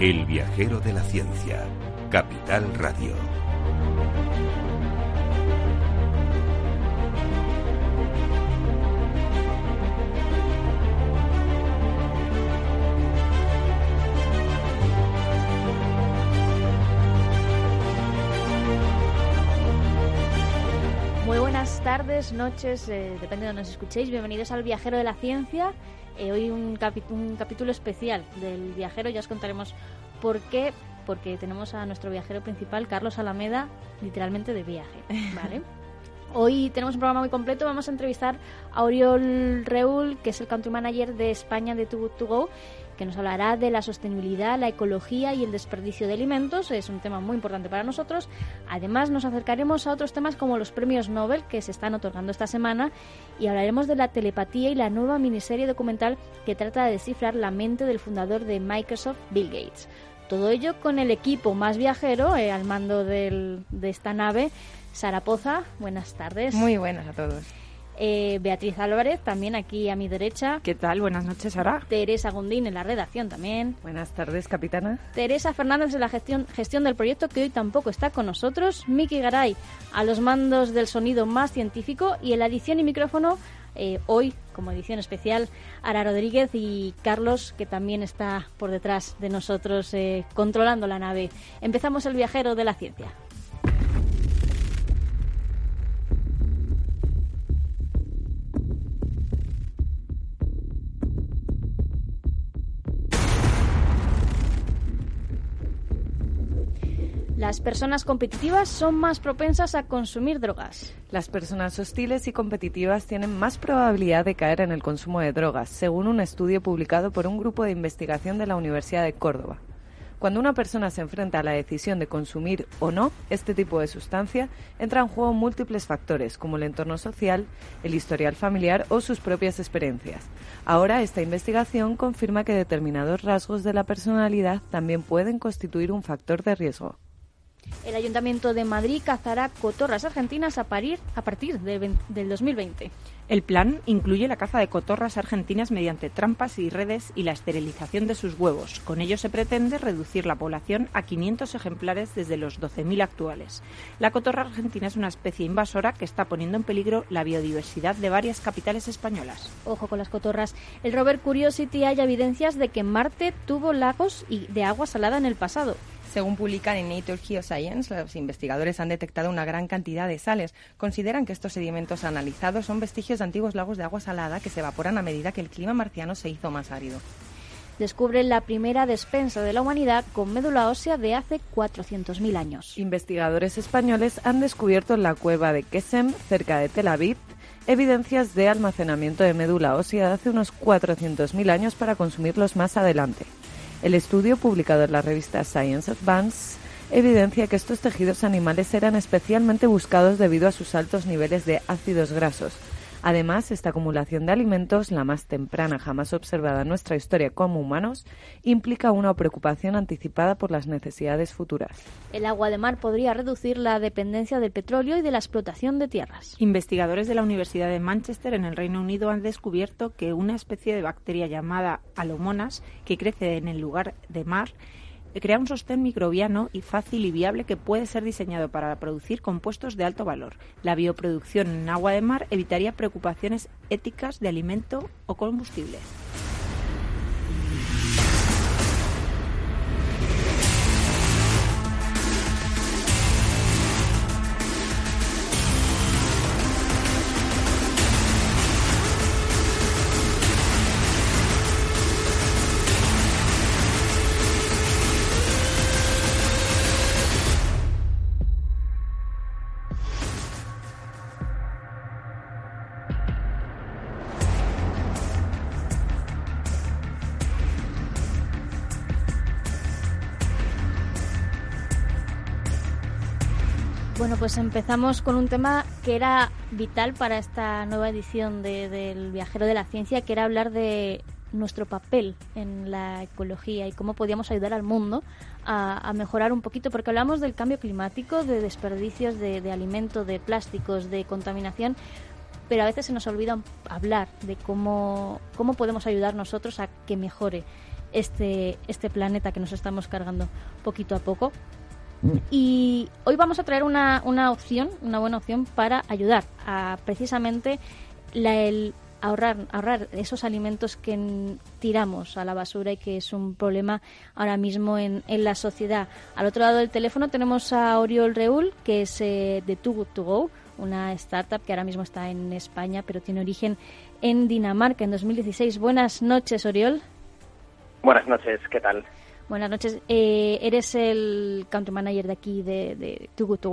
El viajero de la ciencia, Capital Radio. Muy buenas tardes, noches, eh, depende de donde nos escuchéis. Bienvenidos al Viajero de la Ciencia. Eh, hoy un, capi- un capítulo especial del viajero, ya os contaremos por qué. Porque tenemos a nuestro viajero principal, Carlos Alameda, literalmente de viaje. ¿vale? Hoy tenemos un programa muy completo. Vamos a entrevistar a Oriol Reul, que es el country manager de España de Too Good To Go, que nos hablará de la sostenibilidad, la ecología y el desperdicio de alimentos. Es un tema muy importante para nosotros. Además, nos acercaremos a otros temas como los premios Nobel que se están otorgando esta semana y hablaremos de la telepatía y la nueva miniserie documental que trata de descifrar la mente del fundador de Microsoft, Bill Gates. Todo ello con el equipo más viajero eh, al mando de esta nave. Sara Poza, buenas tardes. Muy buenas a todos. Eh, Beatriz Álvarez, también aquí a mi derecha. ¿Qué tal? Buenas noches, Sara. Teresa Gundín en la redacción también. Buenas tardes, capitana. Teresa Fernández en la gestión, gestión del proyecto, que hoy tampoco está con nosotros. Miki Garay a los mandos del sonido más científico y en la edición y micrófono, eh, hoy como edición especial, Ara Rodríguez y Carlos, que también está por detrás de nosotros eh, controlando la nave. Empezamos el viajero de la ciencia. Las personas competitivas son más propensas a consumir drogas. Las personas hostiles y competitivas tienen más probabilidad de caer en el consumo de drogas, según un estudio publicado por un grupo de investigación de la Universidad de Córdoba. Cuando una persona se enfrenta a la decisión de consumir o no este tipo de sustancia, entra en juego múltiples factores, como el entorno social, el historial familiar o sus propias experiencias. Ahora, esta investigación confirma que determinados rasgos de la personalidad también pueden constituir un factor de riesgo. El Ayuntamiento de Madrid cazará cotorras argentinas a, parir, a partir de del 2020. El plan incluye la caza de cotorras argentinas mediante trampas y redes y la esterilización de sus huevos. Con ello se pretende reducir la población a 500 ejemplares desde los 12.000 actuales. La cotorra argentina es una especie invasora que está poniendo en peligro la biodiversidad de varias capitales españolas. Ojo con las cotorras. El rover Curiosity halla evidencias de que Marte tuvo lagos y de agua salada en el pasado. Según publican en Nature Geoscience, los investigadores han detectado una gran cantidad de sales. Consideran que estos sedimentos analizados son vestigios de antiguos lagos de agua salada que se evaporan a medida que el clima marciano se hizo más árido. Descubren la primera despensa de la humanidad con médula ósea de hace 400.000 años. Investigadores españoles han descubierto en la cueva de Kesem, cerca de Tel Aviv, evidencias de almacenamiento de médula ósea de hace unos 400.000 años para consumirlos más adelante. El estudio, publicado en la revista Science Advance, evidencia que estos tejidos animales eran especialmente buscados debido a sus altos niveles de ácidos grasos. Además, esta acumulación de alimentos, la más temprana jamás observada en nuestra historia como humanos, implica una preocupación anticipada por las necesidades futuras. El agua de mar podría reducir la dependencia del petróleo y de la explotación de tierras. Investigadores de la Universidad de Manchester en el Reino Unido han descubierto que una especie de bacteria llamada alomonas, que crece en el lugar de mar, crea un sostén microbiano y fácil y viable que puede ser diseñado para producir compuestos de alto valor. La bioproducción en agua de mar evitaría preocupaciones éticas de alimento o combustible. Pues empezamos con un tema que era vital para esta nueva edición de- del Viajero de la Ciencia, que era hablar de nuestro papel en la ecología y cómo podíamos ayudar al mundo a, a mejorar un poquito, porque hablamos del cambio climático, de desperdicios de, de alimento, de plásticos, de contaminación, pero a veces se nos olvida hablar de cómo, cómo podemos ayudar nosotros a que mejore. este, este planeta que nos estamos cargando poquito a poco. Y hoy vamos a traer una, una opción, una buena opción para ayudar a precisamente la, el ahorrar, ahorrar esos alimentos que tiramos a la basura y que es un problema ahora mismo en, en la sociedad. Al otro lado del teléfono tenemos a Oriol Reul, que es eh, de Too Good To Go, una startup que ahora mismo está en España, pero tiene origen en Dinamarca en 2016. Buenas noches, Oriol. Buenas noches, ¿qué tal? Buenas noches. Eh, eres el country manager de aquí de, de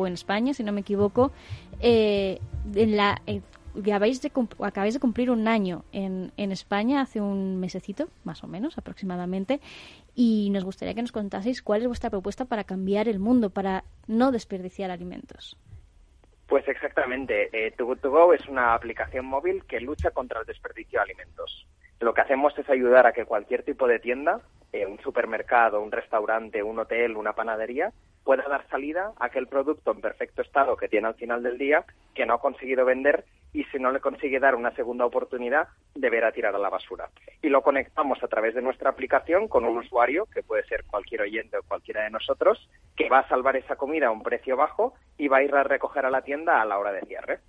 en España, si no me equivoco. Eh, eh, acabáis de, cumplir un año en, en España hace un mesecito, más o menos, aproximadamente, y nos gustaría que nos contaseis cuál es vuestra propuesta para cambiar el mundo, para no desperdiciar alimentos. Pues exactamente. Eh, Too es una aplicación móvil que lucha contra el desperdicio de alimentos. Lo que hacemos es ayudar a que cualquier tipo de tienda, eh, un supermercado, un restaurante, un hotel, una panadería, pueda dar salida a aquel producto en perfecto estado que tiene al final del día que no ha conseguido vender y si no le consigue dar una segunda oportunidad deberá tirar a la basura. Y lo conectamos a través de nuestra aplicación con un usuario, que puede ser cualquier oyente o cualquiera de nosotros, que va a salvar esa comida a un precio bajo y va a ir a recoger a la tienda a la hora de cierre.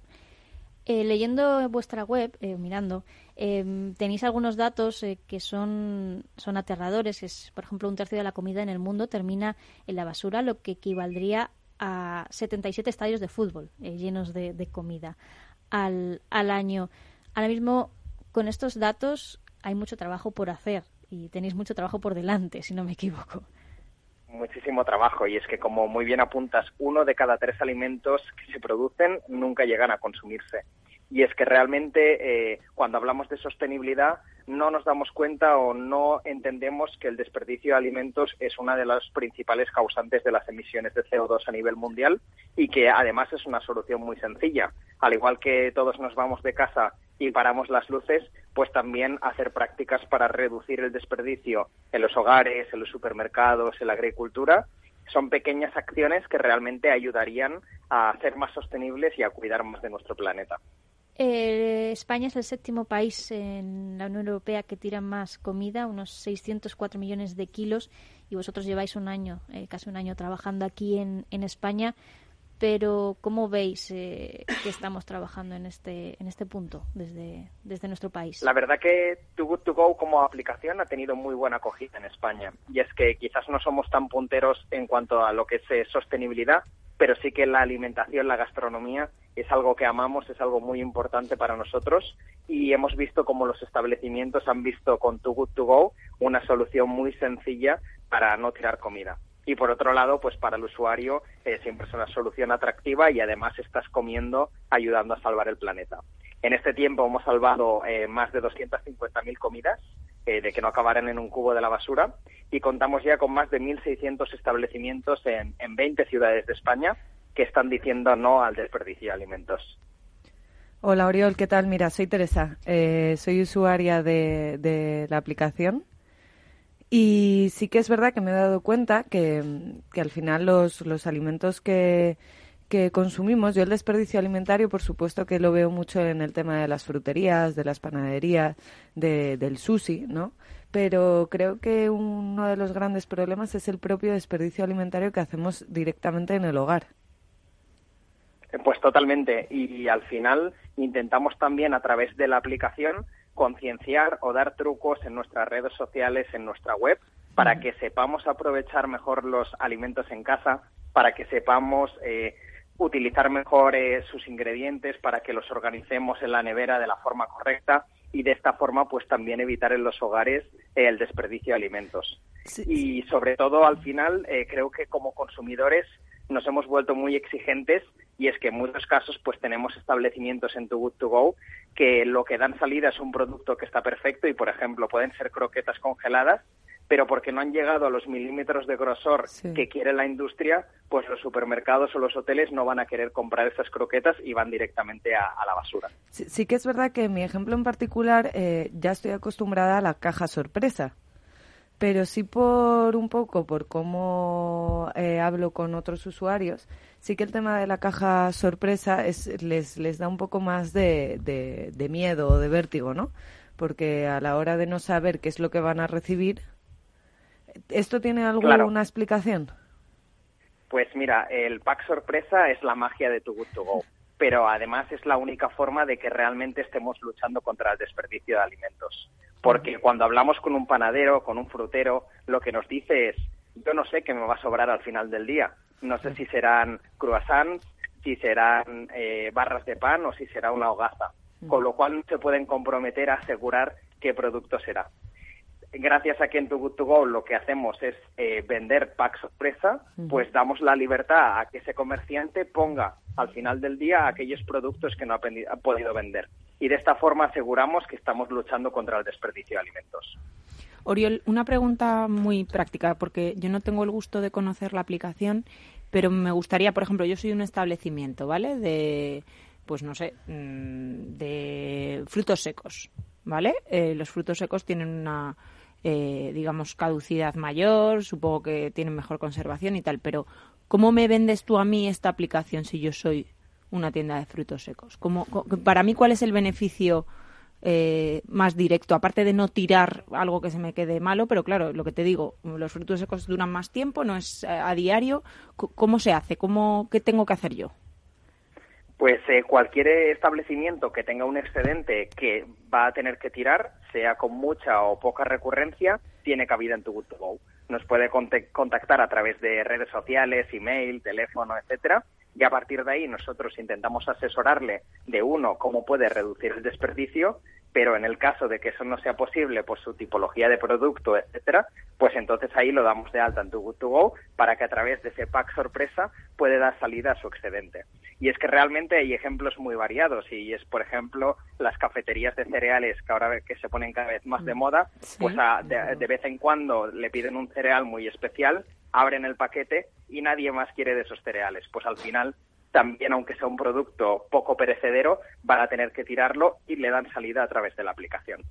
Eh, leyendo vuestra web, eh, mirando, eh, tenéis algunos datos eh, que son, son aterradores. Es, por ejemplo, un tercio de la comida en el mundo termina en la basura, lo que equivaldría a 77 estadios de fútbol eh, llenos de, de comida al, al año. Ahora mismo, con estos datos, hay mucho trabajo por hacer y tenéis mucho trabajo por delante, si no me equivoco. Muchísimo trabajo y es que, como muy bien apuntas, uno de cada tres alimentos que se producen nunca llegan a consumirse. Y es que realmente eh, cuando hablamos de sostenibilidad no nos damos cuenta o no entendemos que el desperdicio de alimentos es una de las principales causantes de las emisiones de CO2 a nivel mundial y que además es una solución muy sencilla. Al igual que todos nos vamos de casa y paramos las luces, pues también hacer prácticas para reducir el desperdicio en los hogares, en los supermercados, en la agricultura. Son pequeñas acciones que realmente ayudarían a ser más sostenibles y a cuidar más de nuestro planeta. Eh, España es el séptimo país en la Unión Europea que tira más comida, unos 604 millones de kilos, y vosotros lleváis un año, eh, casi un año trabajando aquí en, España. Pero, ¿cómo veis eh, que estamos trabajando en este, en este punto desde, desde nuestro país? La verdad que Too Good To Go como aplicación ha tenido muy buena acogida en España. Y es que quizás no somos tan punteros en cuanto a lo que es eh, sostenibilidad, pero sí que la alimentación, la gastronomía es algo que amamos, es algo muy importante para nosotros y hemos visto como los establecimientos han visto con Too Good To Go una solución muy sencilla para no tirar comida. Y por otro lado, pues para el usuario eh, siempre es una solución atractiva y además estás comiendo ayudando a salvar el planeta. En este tiempo hemos salvado eh, más de 250.000 comidas eh, de que no acabaran en un cubo de la basura y contamos ya con más de 1.600 establecimientos en, en 20 ciudades de España que están diciendo no al desperdicio de alimentos. Hola Oriol, ¿qué tal? Mira, soy Teresa, eh, soy usuaria de, la aplicación y sí que es verdad que me he dado cuenta que, al final los, alimentos que, consumimos, yo el desperdicio alimentario por supuesto que lo veo mucho en el tema de las fruterías, de las panaderías, de, del sushi, ¿no? Pero creo que uno de los grandes problemas es el propio desperdicio alimentario que hacemos directamente en el hogar. Pues totalmente. Y, al final intentamos también a través de la aplicación concienciar o dar trucos en nuestras redes sociales, en nuestra web, para que sepamos aprovechar mejor los alimentos en casa, para que sepamos eh, utilizar mejor eh, sus ingredientes, para que los organicemos en la nevera de la forma correcta y de esta forma pues también evitar en los hogares eh, el desperdicio de alimentos. Sí. Y sobre todo al final eh, creo que como consumidores nos hemos vuelto muy exigentes y es que en muchos casos pues tenemos establecimientos en Too Good To Go que lo que dan salida es un producto que está perfecto y por ejemplo pueden ser croquetas congeladas pero porque no han llegado a los milímetros de grosor sí. que quiere la industria, pues los supermercados o los hoteles no van a querer comprar esas croquetas y van directamente a, a la basura. Sí, sí, que es verdad que en mi ejemplo en particular eh, ya estoy acostumbrada a la caja sorpresa, pero sí por un poco, por cómo eh, hablo con otros usuarios, sí que el tema de la caja sorpresa es, les, les da un poco más de, de, de miedo o de vértigo, ¿no? Porque a la hora de no saber qué es lo que van a recibir, ¿Esto tiene alguna explicación? Pues mira, el pack sorpresa es la magia de tu Good To Go, pero además es la única forma de que realmente estemos luchando contra el desperdicio de alimentos. Porque cuando hablamos con un panadero, con un frutero, lo que nos dice es, yo no sé qué me va a sobrar al final del día. No sé si serán croissants, si serán eh, barras de pan o si será una hogaza. Con lo cual se pueden comprometer a asegurar qué producto será gracias a que en Too Good To Go lo que hacemos es eh, vender pack sorpresa, pues damos la libertad a que ese comerciante ponga al final del día aquellos productos que no ha, ha, podido vender. Y de esta forma aseguramos que estamos luchando contra el desperdicio de alimentos. Oriol, una pregunta muy práctica, porque yo no tengo el gusto de conocer la aplicación, pero me gustaría, por ejemplo, yo soy un establecimiento, ¿vale? De, pues no sé, mm, de frutos secos, ¿vale? Eh, los frutos secos tienen una eh, digamos, caducidad mayor, supongo que tienen mejor conservación y tal, pero ¿cómo me vendes tú a mí esta aplicación si yo soy una tienda de frutos secos? ¿Cómo, para mí, ¿cuál es el beneficio eh, más directo? Aparte de no tirar algo que se me quede malo, pero claro, lo que te digo, los frutos secos duran más tiempo, no es eh, a diario. ¿Cómo se hace? ¿Cómo, ¿Qué tengo que hacer yo? Pues eh, cualquier establecimiento que tenga un excedente que va a tener que tirar, sea con mucha o poca recurrencia, tiene cabida en tu Good to Go. Nos puede contactar a través de redes sociales, email, teléfono, etcétera, y a partir de ahí nosotros intentamos asesorarle de uno cómo puede reducir el desperdicio pero en el caso de que eso no sea posible por su tipología de producto, etcétera, pues entonces ahí lo damos de alta en tu Good to Go para que a través de ese pack sorpresa puede dar salida a su excedente. Y es que realmente hay ejemplos muy variados y es, por ejemplo, las cafeterías de cereales que ahora que se ponen cada vez más de mm. moda, pues de, de vez en cuando le piden un cereal muy especial, abren el paquete y nadie más quiere de esos cereales. Pues al final también aunque sea un producto poco perecedero, van a tener que tirarlo y le dan salida a través de la aplicación.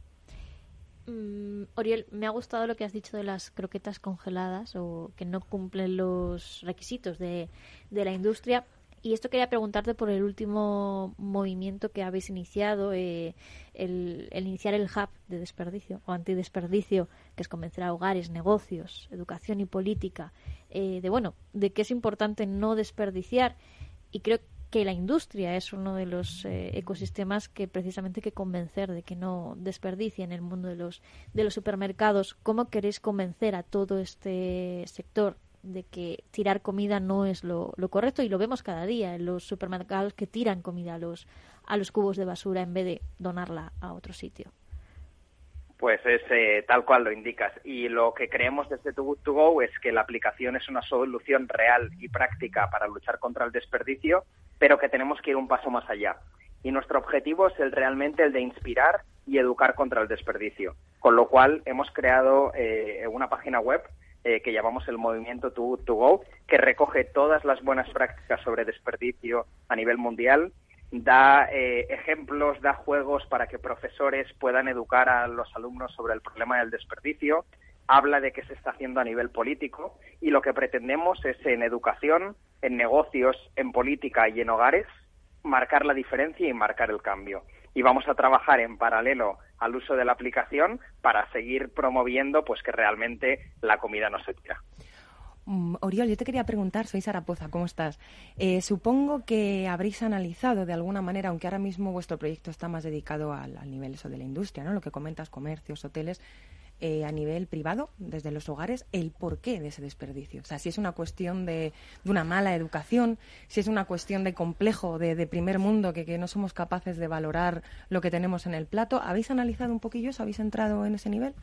Mm, Oriel, me ha gustado lo que has dicho de las croquetas congeladas o que no cumplen los requisitos de, la industria. Y esto quería preguntarte por el último movimiento que habéis iniciado, eh, el, iniciar el hub de desperdicio o antidesperdicio, que es convencer a hogares, negocios, educación y política, eh, de bueno, de que es importante no desperdiciar y creo que la industria es uno de los eh, ecosistemas que precisamente hay que convencer de que no desperdicie en el mundo de los de los supermercados. ¿Cómo queréis convencer a todo este sector de que tirar comida no es lo, correcto? Y lo vemos cada día en los supermercados que tiran comida a los a los cubos de basura en vez de donarla a otro sitio. Pues es eh, tal cual lo indicas. Y lo que creemos desde Too Good To Go es que la aplicación es una solución real y práctica para luchar contra el desperdicio, pero que tenemos que ir un paso más allá. Y nuestro objetivo es el, realmente el de inspirar y educar contra el desperdicio. Con lo cual hemos creado eh, una página web eh, que llamamos el movimiento Too To Go, que recoge todas las buenas prácticas sobre desperdicio a nivel mundial da eh, ejemplos, da juegos para que profesores puedan educar a los alumnos sobre el problema del desperdicio, habla de qué se está haciendo a nivel político y lo que pretendemos es en educación, en negocios, en política y en hogares marcar la diferencia y marcar el cambio. Y vamos a trabajar en paralelo al uso de la aplicación para seguir promoviendo pues que realmente la comida no se tira. Mm, Oriol, yo te quería preguntar, soy Sara Poza, ¿cómo estás? Eh, supongo que habréis analizado de alguna manera, aunque ahora mismo vuestro proyecto está más dedicado al, nivel eso de la industria, ¿no? Lo que comentas, comercios, hoteles, eh, a nivel privado, desde los hogares, el porqué de ese desperdicio. O sea, si es una cuestión de, una mala educación, si es una cuestión de complejo, de, primer mundo, que, que, no somos capaces de valorar lo que tenemos en el plato. ¿Habéis analizado un poquillo eso? ¿Habéis entrado en ese nivel?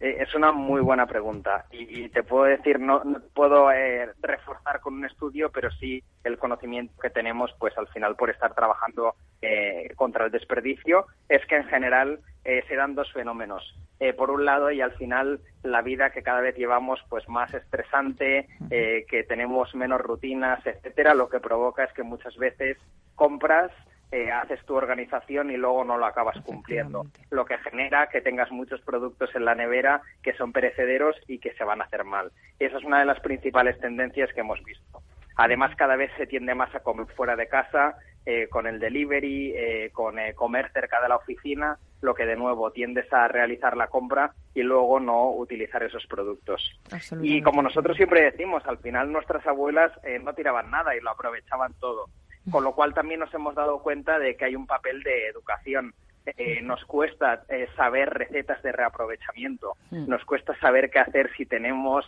Eh, es una muy buena pregunta y, te puedo decir, no, puedo eh, reforzar con un estudio, pero sí el conocimiento que tenemos, pues al final por estar trabajando eh, contra el desperdicio, es que en general se dan dos fenómenos. por un lado, y al final la vida que cada vez llevamos pues más estresante, que tenemos menos rutinas, etcétera, lo que provoca es que muchas veces compras eh, haces tu organización y luego no lo acabas cumpliendo, lo que genera que tengas muchos productos en la nevera que son perecederos y que se van a hacer mal. esa es una de las principales tendencias que hemos visto. Además, cada vez se tiende más a comer fuera de casa, eh, con el delivery, eh, con eh, comer cerca de la oficina, lo que de nuevo tiendes a realizar la compra y luego no utilizar esos productos. Y como nosotros siempre decimos, al final nuestras abuelas no tiraban nada y lo aprovechaban todo. Con lo cual también nos hemos dado cuenta de que hay un papel de educación. nos cuesta saber recetas de reaprovechamiento, Mm. nos cuesta saber qué hacer si tenemos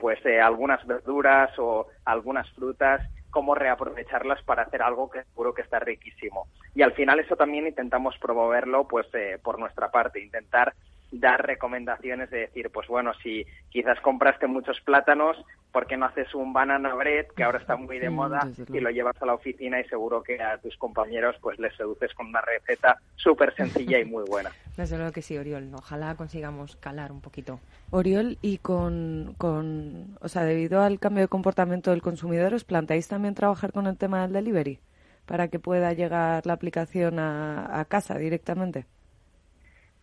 pues algunas verduras o algunas frutas cómo reaprovecharlas para hacer algo que seguro que está riquísimo. Y al final eso también intentamos promoverlo pues eh, por nuestra parte, intentar dar recomendaciones de decir, pues bueno, si quizás compraste muchos plátanos, ¿por qué no haces un banana bread, que ahora está muy de moda, y lo llevas a la oficina y seguro que a tus compañeros pues les seduces con una receta súper sencilla y muy buena. Desde luego que sí, Oriol. Ojalá consigamos calar un poquito. Oriol, y con, con, o sea, debido al cambio de comportamiento del consumidor, ¿os planteáis también trabajar con el tema del delivery? Para que pueda llegar la aplicación a, a casa directamente.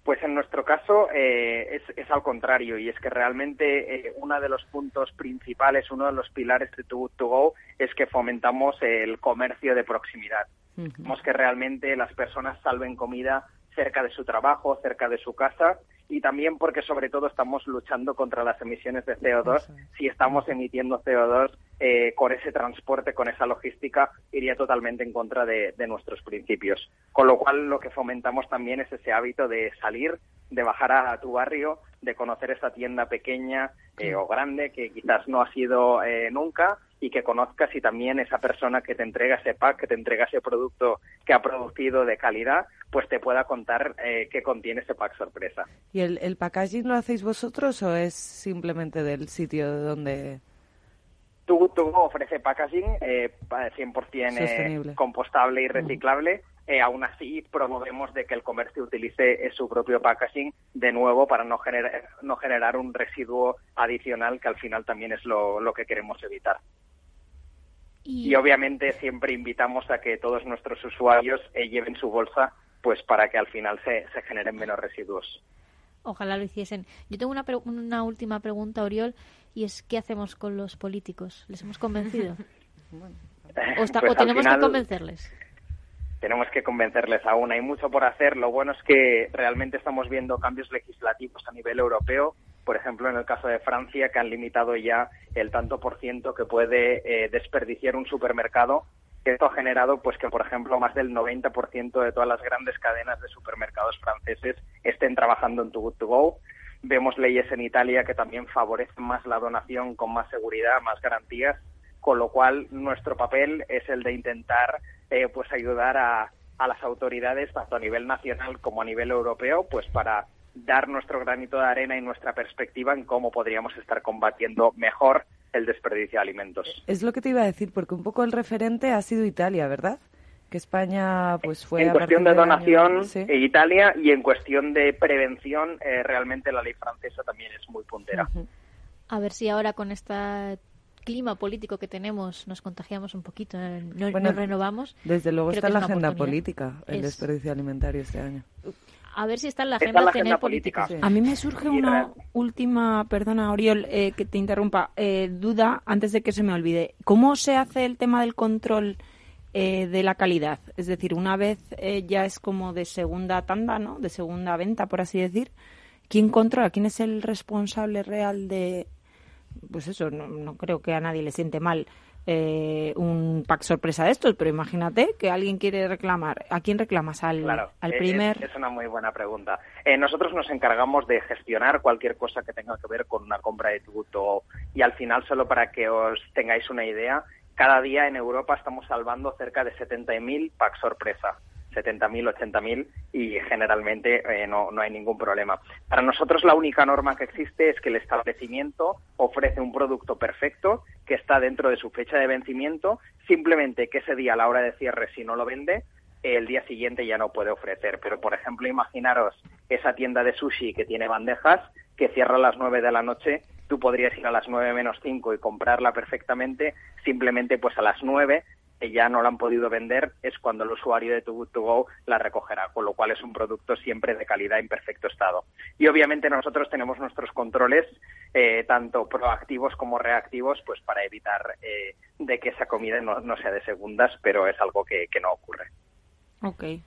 Pues en nuestro caso eh, es, es al contrario y es que realmente eh, uno de los puntos principales, uno de los pilares de Too Good To Go es que fomentamos el comercio de proximidad. Queremos que realmente las personas salven comida cerca de su trabajo, cerca de su casa y también porque sobre todo estamos luchando contra las emisiones de CO2. Si estamos emitiendo CO2 eh, con ese transporte, con esa logística, iría totalmente en contra de, de nuestros principios. Con lo cual lo que fomentamos también es ese hábito de salir, de bajar a, tu barrio, de conocer esa tienda pequeña eh, o grande que quizás no ha sido eh, nunca y que conozcas y también esa persona que te entrega ese pack, que te entrega ese producto que ha producido de calidad, pues te pueda contar eh, qué contiene ese pack sorpresa. ¿Y el, el packaging lo hacéis vosotros o es simplemente del sitio donde...? To Go ofrece packaging eh, pa- 100% Sostenible. eh, compostable y reciclable. Eh, aún así, promovemos de que el comercio utilice eh, su propio packaging de nuevo para no generar, no generar un residuo adicional que al final también es lo, lo que queremos evitar. Y obviamente siempre invitamos a que todos nuestros usuarios eh, lleven su bolsa pues para que al final se, se generen menos residuos. Ojalá lo hiciesen. Yo tengo una, pre- una última pregunta, Oriol, y es ¿qué hacemos con los políticos? ¿Les hemos convencido? ¿O, está- Pues o tenemos final- que convencerles? tenemos que convencerles aún. Hay mucho por hacer. Lo bueno es que realmente estamos viendo cambios legislativos a nivel europeo. Por ejemplo, en el caso de Francia, que han limitado ya el tanto por ciento que puede eh, desperdiciar un supermercado. Esto ha generado, pues, que, por ejemplo, más del 90% de todas las grandes cadenas de supermercados franceses estén trabajando en Too Good To Go. Vemos leyes en Italia que también favorecen más la donación con más seguridad, más garantías con lo cual nuestro papel es el de intentar eh, pues ayudar a, a las autoridades tanto a nivel nacional como a nivel europeo pues para dar nuestro granito de arena y nuestra perspectiva en cómo podríamos estar combatiendo mejor el desperdicio de alimentos. Es lo que te iba a decir, porque un poco el referente ha sido Italia, ¿verdad? Que España pues fue... en a cuestión de año- donación, Sí. eh, Italia, y en cuestión de prevención, eh, realmente la ley francesa también es muy puntera. A ver si ahora con este clima político que tenemos nos contagiamos un poquito, no, Bueno, nos renovamos. Desde luego Creo está en la agenda política el Es- desperdicio alimentario este año. A ver si está en la en agenda la tener agenda políticos. política. A mí me surge una última, perdona Oriol, eh, que te interrumpa, eh, duda antes de que se me olvide. ¿Cómo se hace el tema del control eh, de la calidad? Es decir, una vez eh, ya es como de segunda tanda, ¿no? De segunda venta, por así decir. ¿Quién controla? ¿Quién es el responsable real de...? Pues eso, no, no creo que a nadie le siente mal eh, un pack sorpresa de estos, pero imagínate que alguien quiere reclamar. ¿A quién reclamas? ¿Al, Claro, al eh, primer...? Es, es una muy buena pregunta. Eh, nosotros nos encargamos de gestionar cualquier cosa que tenga que ver con una compra de tributo y al final, solo para que os tengáis una idea, cada día en Europa estamos salvando cerca de 70.000 packs sorpresa. 70.000, 80.000 y generalmente eh, no, no hay ningún problema. Para nosotros la única norma que existe es que el establecimiento ofrece un producto perfecto que está dentro de su fecha de vencimiento, simplemente que ese día a la hora de cierre si no lo vende, el día siguiente ya no puede ofrecer. Pero, por ejemplo, imaginaros esa tienda de sushi que tiene bandejas, que cierra a las 9 de la noche, tú podrías ir a las 9 menos 5 y comprarla perfectamente, simplemente pues a las 9 ya no la han podido vender, es cuando el usuario de Too Good To Go la recogerá, con lo cual es un producto siempre de calidad en perfecto estado. Y obviamente nosotros tenemos nuestros controles, eh, tanto proactivos como reactivos, pues para evitar eh, de que esa comida no, no, sea de segundas, pero es algo que, que no ocurre. Ok, muy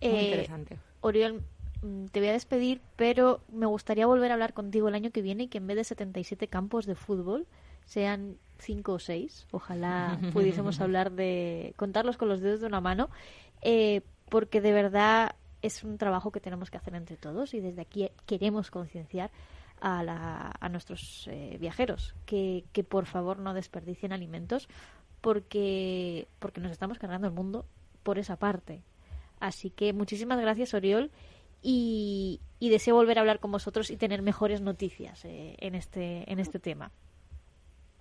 Eh, interesante. Oriol, mm, te voy a despedir, pero me gustaría volver a hablar contigo el año que viene y que en vez de 77 campos de fútbol sean 5 o 6. Ojalá pudiésemos hablar de contarlos con los dedos de una mano, eh, porque de verdad es un trabajo que tenemos que hacer entre todos y desde aquí queremos concienciar a, la- a nuestros eh, viajeros que, que por favor no desperdicien alimentos porque, porque nos estamos cargando el mundo por esa parte. Así que muchísimas gracias, Oriol, y, y deseo volver a hablar con vosotros y tener mejores noticias eh, en, este, en este tema.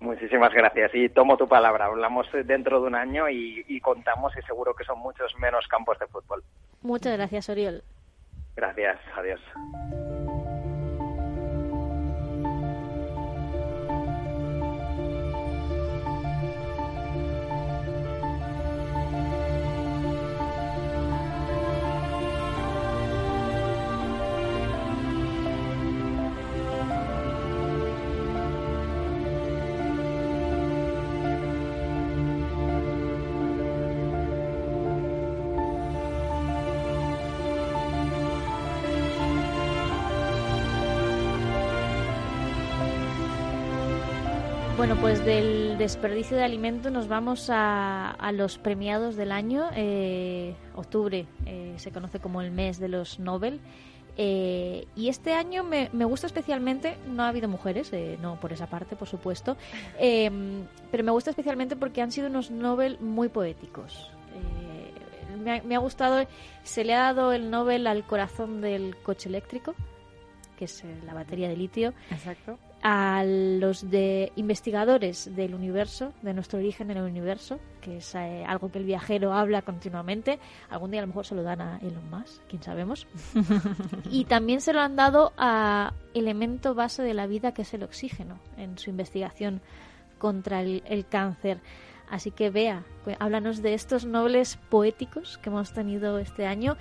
Muchísimas gracias y tomo tu palabra. Hablamos dentro de un año y, y contamos y seguro que son muchos menos campos de fútbol. Muchas gracias, Oriol. Gracias, adiós. Pues del desperdicio de alimento nos vamos a, a los premiados del año. Eh, octubre eh, se conoce como el mes de los Nobel. Eh, y este año me, me gusta especialmente, no ha habido mujeres, eh, no por esa parte, por supuesto, eh, pero me gusta especialmente porque han sido unos Nobel muy poéticos. Eh, me, ha, me ha gustado, se le ha dado el Nobel al corazón del coche eléctrico, que es eh, la batería de litio, Exacto. A los de investigadores del universo, de nuestro origen en el universo, que es eh, algo que el viajero habla continuamente. Algún día a lo mejor se lo dan a Elon Musk, quién sabemos. y también se lo han dado a elemento base de la vida, que es el oxígeno, en su investigación contra el, el cáncer. Así que vea, cu- háblanos de estos nobles poéticos que hemos tenido este año.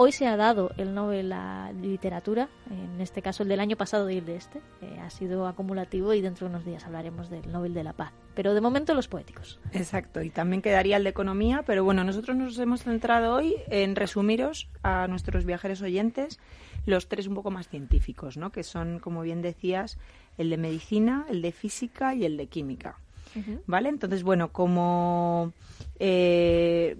Hoy se ha dado el Nobel a Literatura, en este caso el del año pasado y el de este. eh, ha sido acumulativo y dentro de unos días hablaremos del Nobel de la Paz. Pero de momento los poéticos. Exacto, y también quedaría el de economía, pero bueno, nosotros nos hemos centrado hoy en resumiros a nuestros viajeros oyentes los tres un poco más científicos, ¿no? Que son, como bien decías, el de medicina, el de física y el de química. ¿Vale? Entonces, bueno, como eh,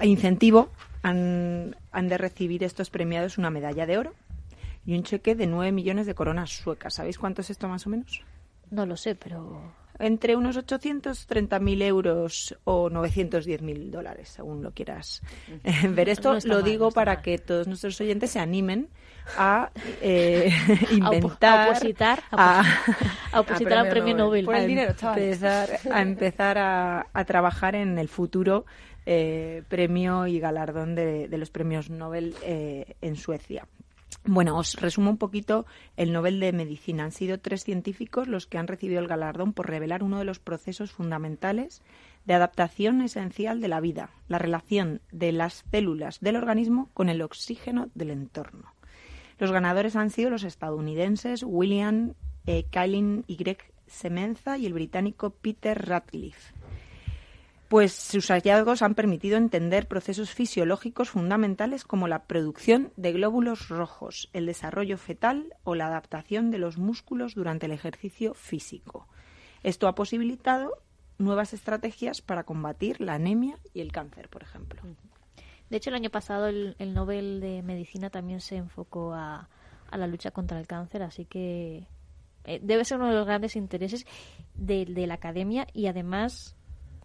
incentivo han, han de recibir estos premiados una medalla de oro y un cheque de 9 millones de coronas suecas. ¿Sabéis cuánto es esto más o menos? No lo sé, pero entre unos 830.000 euros o 910.000 dólares, según lo quieras eh, ver. Esto No lo mal, digo no para mal. que todos nuestros oyentes se animen a eh, a, inventar, a opositar, a, a opositar al premio Nobel. Por el a dinero, chavales. empezar, a, empezar a, a trabajar en el futuro eh, premio y galardón de, los premios Nobel eh, en Suecia. Bueno, os resumo un poquito el Nobel de Medicina. Han sido tres científicos los que han recibido el galardón por revelar uno de los procesos fundamentales de adaptación esencial de la vida, la relación de las células del organismo con el oxígeno del entorno. Los ganadores han sido los estadounidenses William eh, Kaelin y Semenza y el británico Peter Ratcliffe. Pues sus hallazgos han permitido entender procesos fisiológicos fundamentales como la producción de glóbulos rojos, el desarrollo fetal o la adaptación de los músculos durante el ejercicio físico. Esto ha posibilitado nuevas estrategias para combatir la anemia y el cáncer, por ejemplo. De hecho, el año pasado el, el Nobel de Medicina también se enfocó a, la lucha contra el cáncer, así que eh, debe ser uno de los grandes intereses de la academia y además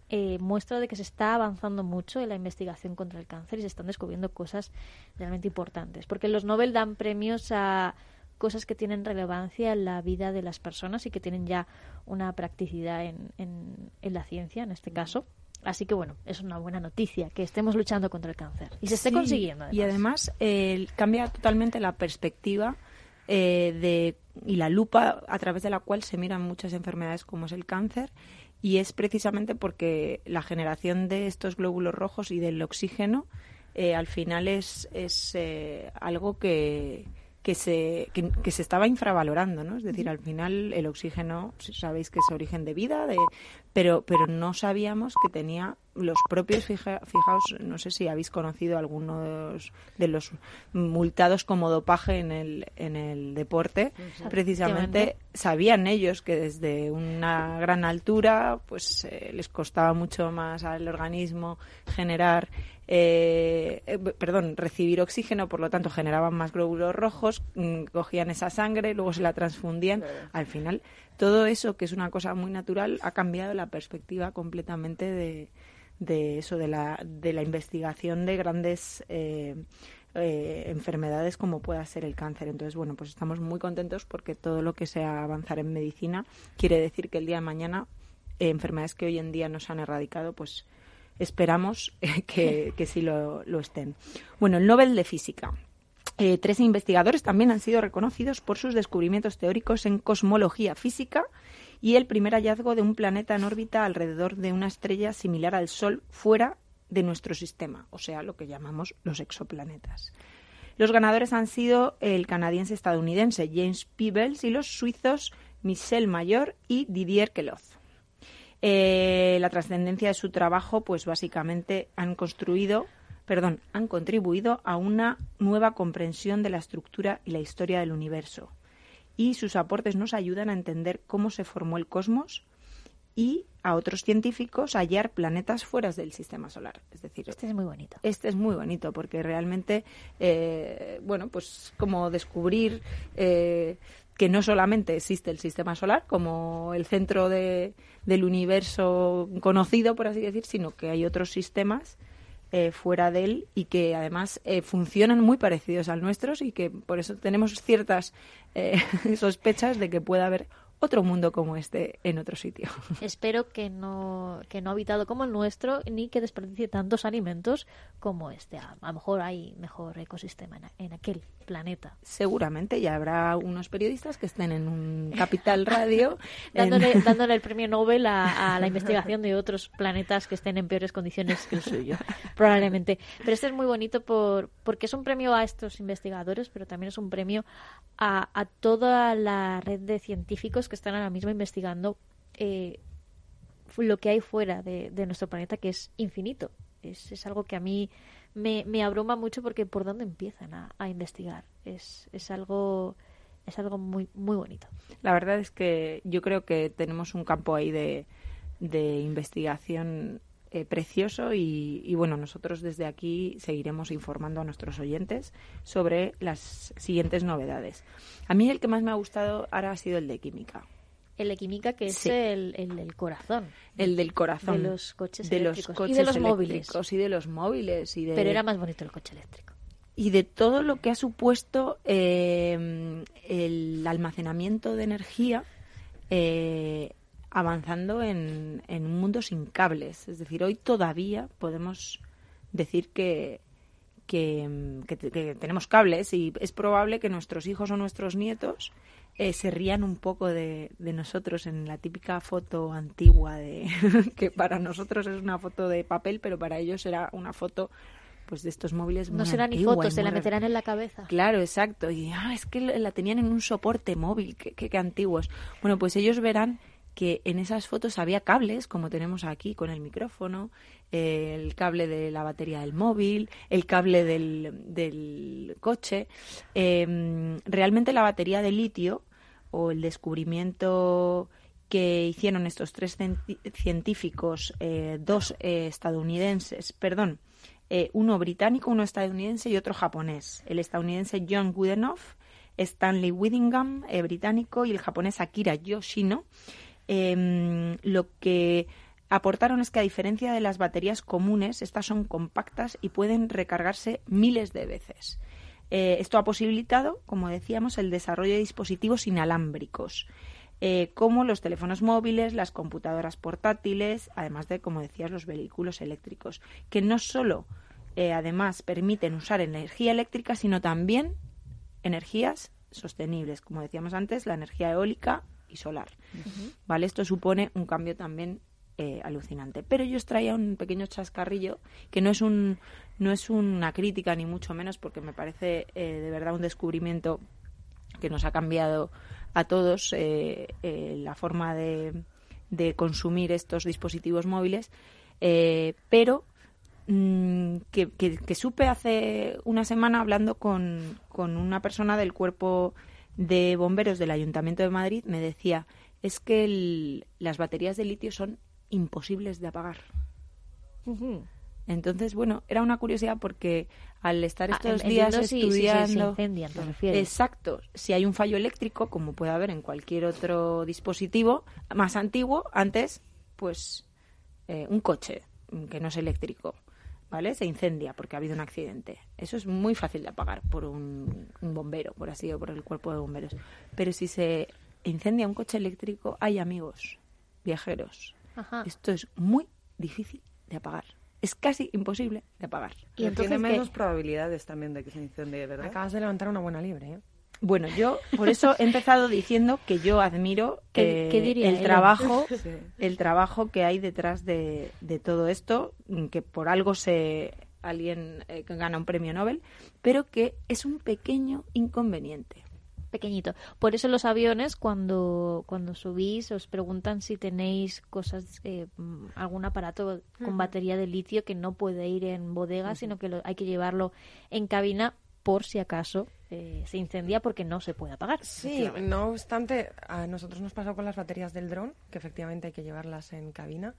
eh, muestra de que se está avanzando mucho en la investigación contra el cáncer y se están descubriendo cosas realmente importantes. Porque los Nobel dan premios a cosas que tienen relevancia en la vida de las personas y que tienen ya una practicidad en, en, en la ciencia, en este caso. Así que bueno, es una buena noticia que estemos luchando contra el cáncer y se esté Sí, consiguiendo. Además. Y además eh, cambia totalmente la perspectiva eh, de, y la lupa a través de la cual se miran muchas enfermedades como es el cáncer y es precisamente porque la generación de estos glóbulos rojos y del oxígeno eh, al final es, es eh, algo que, que se, que, se estaba infravalorando, ¿no? Es decir, al final el oxígeno, sabéis que es origen de vida, de, pero, pero no sabíamos que tenía los propios, fijaos, no sé si habéis conocido algunos de los multados como dopaje en el, en el deporte, precisamente sabían ellos que desde una gran altura pues eh, les costaba mucho más al organismo generar eh, eh, perdón, recibir oxígeno, por lo tanto generaban más glóbulos rojos, mm, cogían esa sangre, luego se la transfundían. Al final, todo eso, que es una cosa muy natural, ha cambiado la perspectiva completamente de, de eso, de la, de la investigación de grandes eh, enfermedades como pueda ser el cáncer. Entonces, bueno, pues estamos muy contentos porque todo lo que sea avanzar en medicina quiere decir que el día de mañana enfermedades que hoy en día no se han erradicado, pues esperamos que, que sí lo, estén. Bueno, el Nobel de Física. Eh, tres investigadores también han sido reconocidos por sus descubrimientos teóricos en cosmología física y el primer hallazgo de un planeta en órbita alrededor de una estrella similar al Sol fuera de nuestro sistema, o sea, lo que llamamos los exoplanetas. Los ganadores han sido el canadiense-estadounidense James Peebles y los suizos Michel Mayor y Didier Queloz. Eh, la trascendencia de su trabajo, pues básicamente han construido, perdón, han contribuido a una nueva comprensión de la estructura y la historia del universo. Y sus aportes nos ayudan a entender cómo se formó el cosmos y a otros científicos a hallar planetas fuera del sistema solar. Es decir, este es muy bonito. Este es muy bonito porque realmente, eh, bueno, pues como descubrir eh, que no solamente existe el sistema solar como el centro de, del universo conocido, por así decir, sino que hay otros sistemas eh, fuera de él y que además eh, funcionan muy parecidos al nuestro y que por eso tenemos ciertas eh, sospechas de que pueda haber otro mundo como este en otro sitio. Espero que no, que no habitado como el nuestro ni que desperdicie tantos alimentos como este. A, lo mejor hay mejor ecosistema en, aquel planeta. Seguramente ya habrá unos periodistas que estén en un capital radio dándole, dándole, el premio Nobel a, la investigación de otros planetas que estén en peores condiciones que el suyo, probablemente. Pero este es muy bonito por, porque es un premio a estos investigadores, pero también es un premio a, a toda la red de científicos que están ahora mismo investigando eh, lo que hay fuera de, nuestro planeta, que es infinito. Es, es algo que a mí me, me, abruma mucho porque por dónde empiezan a, investigar. Es, es algo es algo muy muy bonito. La verdad es que yo creo que tenemos un campo ahí de, de investigación eh, precioso y, y, bueno, nosotros desde aquí seguiremos informando a nuestros oyentes sobre las siguientes novedades. A mí el que más me ha gustado ahora ha sido el de química. El de química que es el, el, del corazón. El del corazón. De los coches de los coches y de los móviles. Y de los móviles. Y de... Pero era más bonito el coche eléctrico. Y de todo lo que ha supuesto eh, el almacenamiento de energía eh, avanzando en, en, un mundo sin cables. Es decir, hoy todavía podemos decir que, que, tenemos cables y es probable que nuestros hijos o nuestros nietos eh, se rían un poco de, de, nosotros en la típica foto antigua de que para nosotros es una foto de papel, pero para ellos será una foto pues de estos móviles no será ni foto, se la meterán en la cabeza. Claro, exacto. Y ah, es que la tenían en un soporte móvil, qué, qué antiguos. Bueno, pues ellos verán que en esas fotos había cables, como tenemos aquí con el micrófono, el cable de la batería del móvil, el cable del, coche. Em, realmente la batería de litio o el descubrimiento que hicieron estos tres científicos, eh, dos eh, estadounidenses, perdón, eh, uno británico, uno estadounidense y otro japonés. El estadounidense John Goodenough, Stanley Whittingham, británico, y el japonés Akira Yoshino, Em, lo que aportaron es que a diferencia de las baterías comunes, estas son compactas y pueden recargarse miles de veces. Eh, esto ha posibilitado, como decíamos, el desarrollo de dispositivos inalámbricos, eh, como los teléfonos móviles, las computadoras portátiles, además de, como decías, los vehículos eléctricos, que no solo, eh, además, permiten usar energía eléctrica, sino también energías sostenibles, como decíamos antes, la energía eólica, y solar. ¿Vale? Esto supone un cambio también eh, alucinante. Pero yo os traía un pequeño chascarrillo que no es un no es una crítica ni mucho menos porque me parece eh, de verdad un descubrimiento que nos ha cambiado a todos eh, la forma de, de, consumir estos dispositivos móviles, pero mm, que, que, supe hace una semana hablando con, con una persona del cuerpo de bomberos del Ayuntamiento de Madrid me decía es que las baterías de litio son imposibles de apagar. Entonces, bueno, era una curiosidad porque al estar ah, estos días estudiando... exacto. Si hay un fallo eléctrico, como puede haber en cualquier otro dispositivo más antiguo, antes, pues eh, un coche que no es eléctrico, ¿vale? Se incendia porque ha habido un accidente. Eso es muy fácil de apagar por un, un bombero, por así o por el cuerpo de bomberos. Pero si se incendia un coche eléctrico, hay amigos viajeros. Esto es muy difícil de apagar. Es casi imposible de apagar. Y entonces tiene menos probabilidades también de que se incendie, ¿verdad? Acabas de levantar una buena libre, ¿eh? Bueno, yo por eso he empezado diciendo que yo admiro eh, el trabajo, el trabajo que hay detrás de, de, todo esto, que por algo se alguien eh, gana un premio Nobel, pero que es un pequeño inconveniente. Pequeñito. Por eso los aviones, cuando, cuando subís, os preguntan si tenéis cosas, eh, mm, algún aparato con batería de litio que no puede ir en bodega, sino que hay que llevarlo en cabina por si acaso eh, se incendia porque no se puede apagar. Sí, no obstante, a nosotros nos pasó con las baterías del dron, que efectivamente hay que llevarlas en cabina.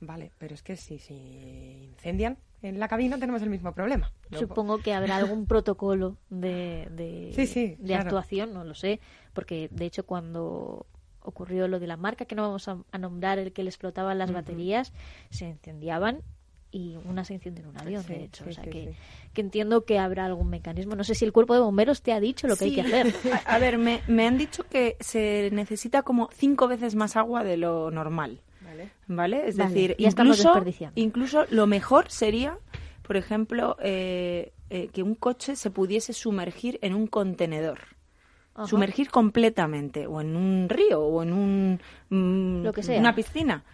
Vale, pero es que si, si incendian en la cabina tenemos el mismo problema. Supongo que habrá algún protocolo de, de, actuación, no lo sé, porque de hecho cuando ocurrió lo de la marca, que no vamos a, nombrar el que le explotaban las baterías, se incendiaban y una se incendió en un avión, de hecho. o sea que, que, entiendo que habrá algún mecanismo. No sé si el cuerpo de bomberos te ha dicho lo que hay que hacer. A, ver, me, me han dicho que se necesita como cinco veces más agua de lo normal. Vale. Es decir, incluso, incluso lo mejor sería, por ejemplo, eh, eh, que un coche se pudiese sumergir en un contenedor. Sumergir completamente, o en un río, o en un, mm, lo que sea. una piscina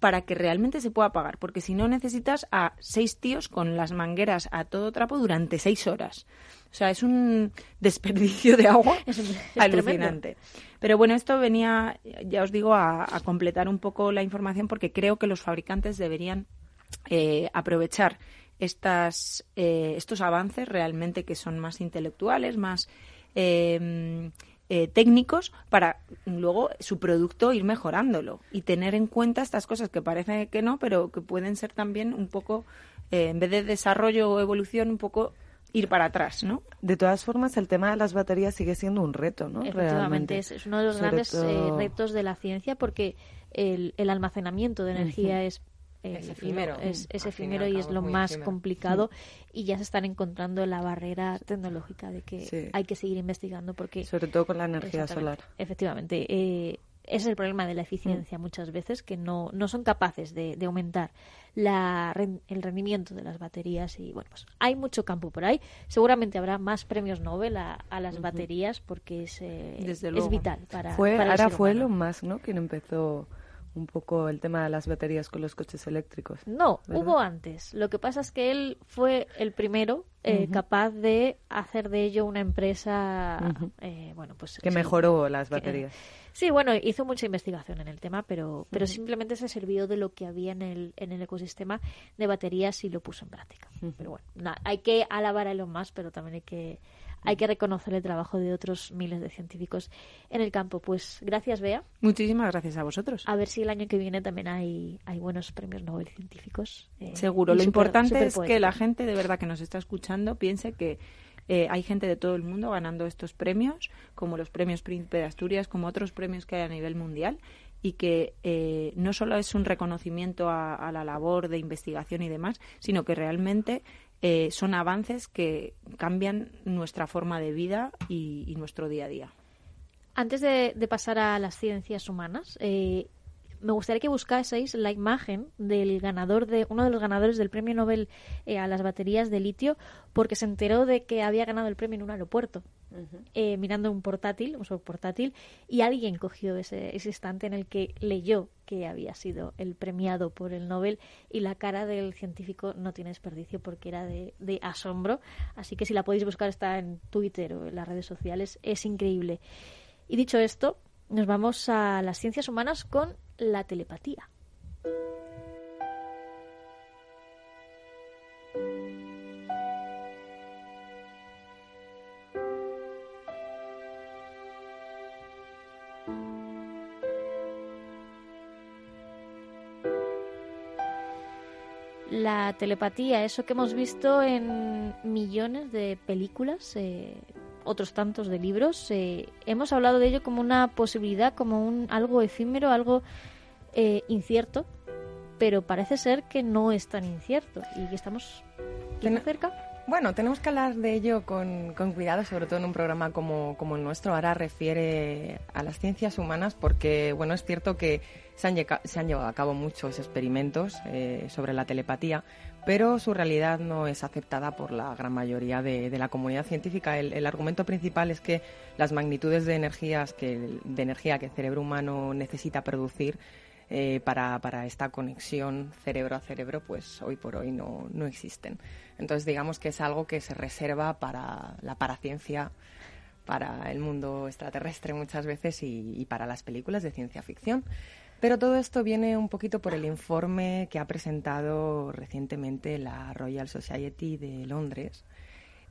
para que realmente se pueda pagar, porque si no necesitas a seis tíos con las mangueras a todo trapo durante seis horas. O sea, es un desperdicio de agua alucinante. Pero bueno, esto venía, ya os digo, a, completar un poco la información porque creo que los fabricantes deberían eh, aprovechar estas, eh, estos avances realmente que son más intelectuales, más em, eh, técnicos, para luego su producto ir mejorándolo y tener en cuenta estas cosas que parece que no, pero que pueden ser también un poco, en vez de desarrollo o evolución, un poco ir para atrás, ¿no? De todas formas, el tema de las baterías sigue siendo un reto, ¿no? Efectivamente, es, uno de los grandes eh, retos de la ciencia porque el, almacenamiento de energía eh, es efímero, es, efímero y es lo más complicado y ya se están encontrando la barrera tecnológica de que hay que seguir investigando porque sobre todo con la energía solar efectivamente eh, ese es el problema de la eficiencia mm. muchas veces, que no, no son capaces de, de aumentar la, el rendimiento de las baterías. Y bueno, pues hay mucho campo por ahí. Seguramente habrá más premios Nobel a, las baterías porque es, eh, es vital para. Fue, ahora fue Elon Musk, ¿no? Quien empezó un poco el tema de las baterías con los coches eléctricos. No, hubo antes. Lo que pasa es que él fue el primero eh, capaz de hacer de ello una empresa, eh, bueno, pues que mejoró las baterías. Sí, bueno, hizo mucha investigación en el tema, pero, pero simplemente se sirvió de lo que había en el, en el ecosistema de baterías y lo puso en práctica. Pero bueno, hay que alabar a Elon Musk, pero también hay que, hay que reconocer el trabajo de otros miles de científicos en el campo. Pues gracias, Bea. Muchísimas gracias a vosotros. A ver si el año que viene también hay, hay buenos premios Nobel científicos. Eh, Seguro. Lo importante es que la gente de verdad que nos está escuchando piense que eh, hay gente de todo el mundo ganando estos premios, como los premios Príncipe de Asturias, como otros premios que hay a nivel mundial, y que eh, no solo es un reconocimiento a, la labor de investigación y demás, sino que realmente eh, son avances que cambian nuestra forma de vida y, nuestro día a día. Antes de, pasar a las ciencias humanas, me gustaría que buscaseis la imagen del ganador de uno de los ganadores del premio Nobel eh, a las baterías de litio porque se enteró de que había ganado el premio en un aeropuerto eh, mirando un portátil, un portátil, y alguien cogió ese, ese instante en el que leyó que había sido el premiado por el Nobel y la cara del científico no tiene desperdicio porque era de asombro. Así que si la podéis buscar está en Twitter o en las redes sociales, es increíble. Y dicho esto, nos vamos a las ciencias humanas con la telepatía. La telepatía, eso que hemos visto en millones de películas, eh, otros tantos de libros, eh, hemos hablado de ello como una posibilidad, como un algo efímero, algo eh, incierto, pero parece ser que no es tan incierto y que estamos cerca. Bueno, tenemos que hablar de ello con, cuidado, sobre todo en un programa como, como, el nuestro. Ahora refiere a las ciencias humanas porque, bueno, es cierto que se han, se han llevado a cabo muchos experimentos eh, sobre la telepatía, pero su realidad no es aceptada por la gran mayoría de, la comunidad científica. El, argumento principal es que las magnitudes de, energías que, de energía que el cerebro humano necesita producir eh, para, para, esta conexión cerebro a cerebro, pues hoy por hoy no, no existen. Entonces, digamos que es algo que se reserva para la paraciencia, para el mundo extraterrestre muchas veces y, para las películas de ciencia ficción. Pero todo esto viene un poquito por el informe que ha presentado recientemente la Royal Society de Londres,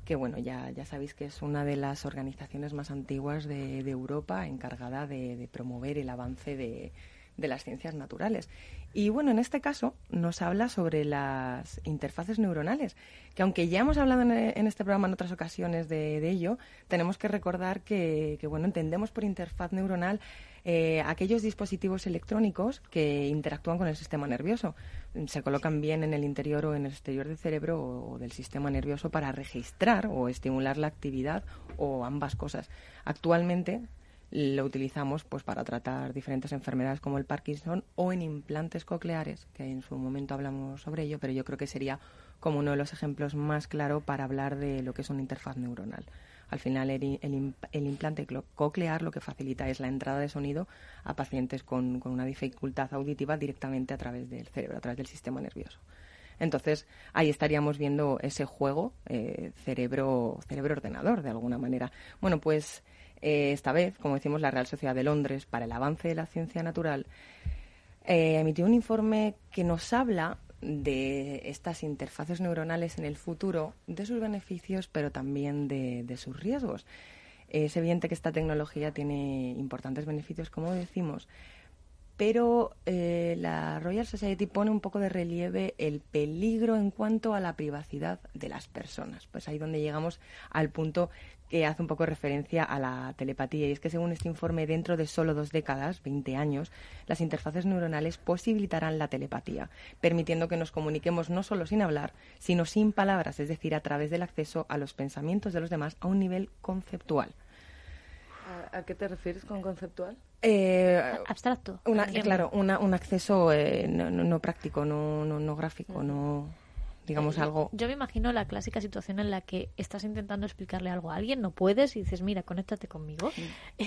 que bueno, ya, ya sabéis que es una de las organizaciones más antiguas de, Europa encargada de promover el avance de, de las ciencias naturales. Y bueno, en este caso nos habla sobre las interfaces neuronales, que aunque ya hemos hablado en, este programa en otras ocasiones de, ello, tenemos que recordar que, bueno, entendemos por interfaz neuronal eh, aquellos dispositivos electrónicos que interactúan con el sistema nervioso. Se colocan bien en el interior o en el exterior del cerebro o del sistema nervioso para registrar o estimular la actividad o ambas cosas. Actualmente lo utilizamos pues para tratar diferentes enfermedades como el Parkinson o en implantes cocleares, que en su momento hablamos sobre ello, pero yo creo que sería como uno de los ejemplos más claros para hablar de lo que es una interfaz neuronal. Al final, el, implante coclear lo que facilita es la entrada de sonido a pacientes con, una dificultad auditiva directamente a través del cerebro, a través del sistema nervioso. Entonces, ahí estaríamos viendo ese juego eh, cerebro, cerebro ordenador, de alguna manera. Bueno, pues eh, esta vez, como decimos, la Real Sociedad de Londres, para el avance de la ciencia natural, eh, emitió un informe que nos habla de estas interfaces neuronales en el futuro, de sus beneficios, pero también de, sus riesgos. Es evidente que esta tecnología tiene importantes beneficios, como decimos, pero eh, la Royal Society pone un poco de relieve el peligro en cuanto a la privacidad de las personas. Pues ahí donde llegamos al punto que hace un poco referencia a la telepatía. Y es que según este informe, dentro de solo dos décadas, 20 años, las interfaces neuronales posibilitarán la telepatía, permitiendo que nos comuniquemos no solo sin hablar, sino sin palabras, es decir, a través del acceso a los pensamientos de los demás a un nivel conceptual. ¿A, qué te refieres con conceptual? Eh, Abstracto. claro, un acceso eh, no, práctico, no, no, gráfico, no digamos eh, algo. Yo me imagino la clásica situación en la que estás intentando explicarle algo a alguien, no puedes y dices, mira, conéctate conmigo.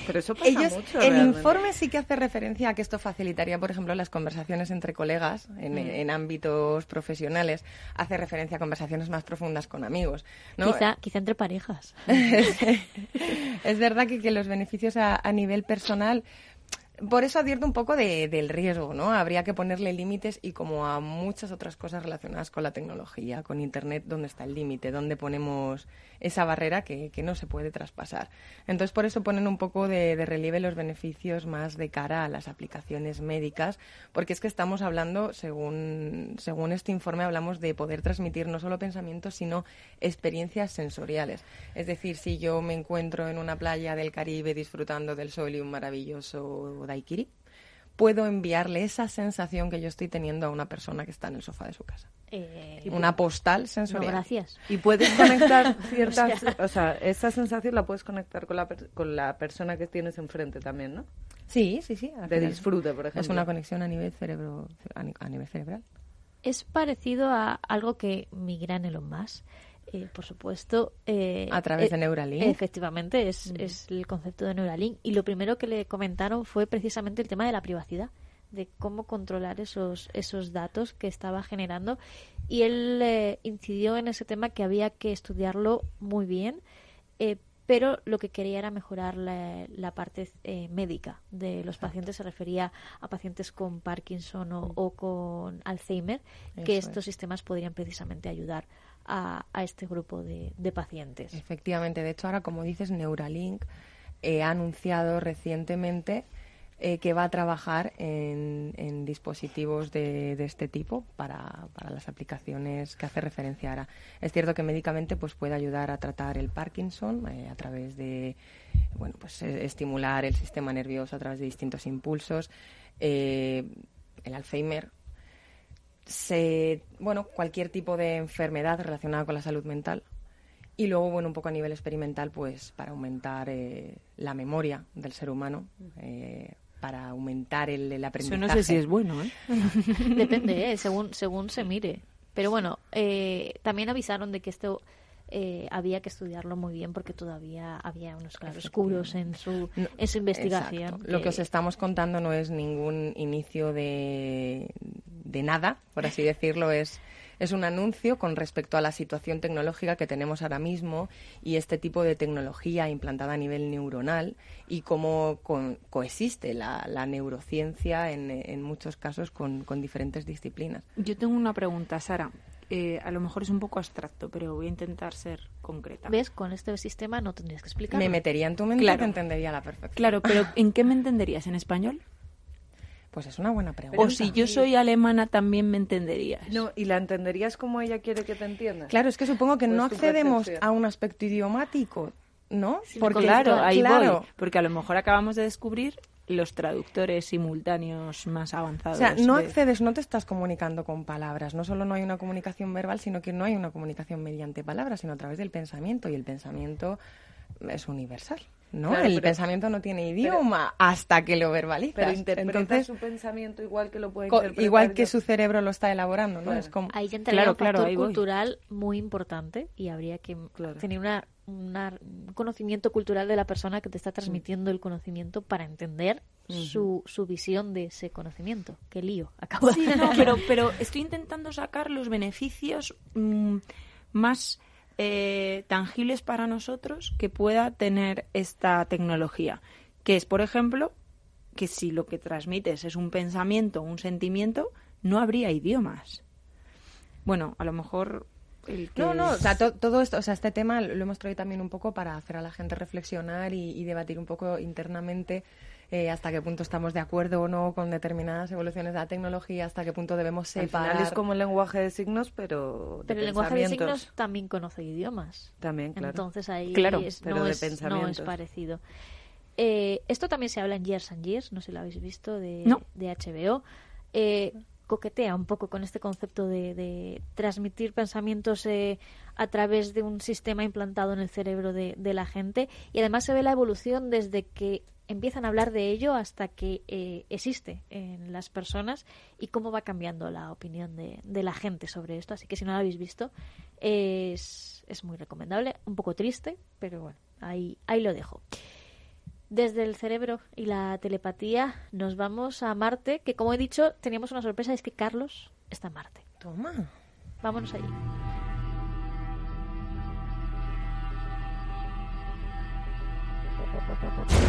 Pero eso pasa mucho. El informe sí que hace referencia a que esto facilitaría, por ejemplo, las conversaciones entre colegas en, mm. ámbitos profesionales. Hace referencia a conversaciones más profundas con amigos. Quizá, quizá entre parejas. es verdad que, que los beneficios a, a nivel personal por eso advierto un poco de, del riesgo, ¿no? Habría que ponerle límites y como a muchas otras cosas relacionadas con la tecnología, con Internet, ¿dónde está el límite? ¿Dónde ponemos esa barrera que, no se puede traspasar? Entonces, por eso ponen un poco de, de, relieve los beneficios más de cara a las aplicaciones médicas, porque es que estamos hablando, según, según este informe, hablamos de poder transmitir no solo pensamientos, sino experiencias sensoriales. Es decir, si yo me encuentro en una playa del Caribe disfrutando del sol y un maravilloso daiquiri, puedo enviarle esa sensación que yo estoy teniendo a una persona que está en el sofá de su casa. Eh, una postal sensorial. gracias. Y puedes conectar ciertas, o sea, esa sensación la puedes conectar con la, con la persona que tienes enfrente también, ¿no? Sí, sí, sí. De disfrute, por ejemplo. Es una conexión a nivel cerebro, a nivel cerebral. Es parecido a algo que mi gran Elon Musk eh, por supuesto. Eh, a través de eh, Neuralink. Efectivamente, es, es el concepto de Neuralink. Y lo primero que le comentaron fue precisamente el tema de la privacidad, de cómo controlar esos, esos datos que estaba generando. Y él incidió en ese tema que había que estudiarlo muy bien, pero lo que quería era mejorar la, parte médica de los pacientes. Se refería a pacientes con Parkinson o, con Alzheimer, que estos sistemas podrían precisamente ayudar a, este grupo de, pacientes. Efectivamente, de hecho ahora como dices Neuralink eh, ha anunciado recientemente eh, que va a trabajar en, dispositivos de, este tipo para, las aplicaciones que hace referencia ahora. Es cierto que médicamente pues puede ayudar a tratar el Parkinson eh, a través de bueno pues estimular el sistema nervioso a través de distintos impulsos. el Alzheimer se, bueno, cualquier tipo de enfermedad relacionada con la salud mental. Y luego, bueno, un poco a nivel experimental, pues para aumentar eh, la memoria del ser humano, eh, para aumentar el, el, aprendizaje. Eso no sé si es bueno, ¿eh? Depende, ¿eh? según, según se mire. Pero bueno, también avisaron de que esto eh, había que estudiarlo muy bien porque todavía había unos claroscuros en su, en su investigación. Lo que os estamos contando no es ningún inicio de, de nada, por así decirlo, es es un anuncio con respecto a la situación tecnológica que tenemos ahora mismo y este tipo de tecnología implantada a nivel neuronal y cómo coexiste la, neurociencia en, en, muchos casos con, con, diferentes disciplinas. Yo tengo una pregunta, Sara. Eh, a lo mejor es un poco abstracto, pero voy a intentar ser concreta. ¿Ves? Con este sistema no tendrías que explicar. Me metería en tu mente y te entendería a la perfección. Claro, pero ¿en qué me entenderías? ¿En español? Pues es una buena pregunta. O si yo soy alemana, también me entenderías. No, y la entenderías como ella quiere que te entiendas. Claro, es que supongo que no accedemos a un aspecto idiomático, ¿no? porque claro, ahí claro. porque a lo mejor acabamos de descubrir los traductores simultáneos más avanzados. O sea, no accedes, no te estás comunicando con palabras. No solo no hay una comunicación verbal, sino que no hay una comunicación mediante palabras, sino a través del pensamiento. Y el pensamiento es universal. ¿No? el pensamiento no tiene idioma hasta que lo verbaliza. Pero interpreta su pensamiento igual que lo puede interpretar Igual que su cerebro lo está elaborando, ¿no? Es como... Ahí ya claro, un factor cultural muy importante y habría que tener una un conocimiento cultural de la persona que te está transmitiendo el conocimiento para entender su, su visión de ese conocimiento. Qué lío, acabo sí, no, pero, pero estoy intentando sacar los beneficios mm, más eh, tangibles para nosotros que pueda tener esta tecnología. Que es, por ejemplo, que si lo que transmites es un pensamiento, un sentimiento, no habría idiomas. Bueno, a lo mejor no, no, o sea, todo esto, o sea, este tema lo hemos traído también un poco para hacer a la gente reflexionar y, debatir un poco internamente eh, hasta qué punto estamos de acuerdo o no con determinadas evoluciones de la tecnología, hasta qué punto debemos separar. Al es como el lenguaje de signos, pero Pero el lenguaje de signos también conoce idiomas. También, claro. Entonces ahí claro, es, no, es, no, es, parecido. Eh, esto también se habla en Years and Years, no sé si lo habéis visto, de, de HBO. Eh, coquetea un poco con este concepto de, transmitir pensamientos eh, a través de un sistema implantado en el cerebro de, la gente y además se ve la evolución desde que empiezan a hablar de ello hasta que eh, existe en las personas y cómo va cambiando la opinión de, la gente sobre esto. Así que si no lo habéis visto, es, es muy recomendable. Un poco triste, pero bueno, ahí, ahí lo dejo. Desde el cerebro y la telepatía nos vamos a Marte, que como he dicho, teníamos una sorpresa, es que Carlos está en Marte. Toma. Vámonos allí.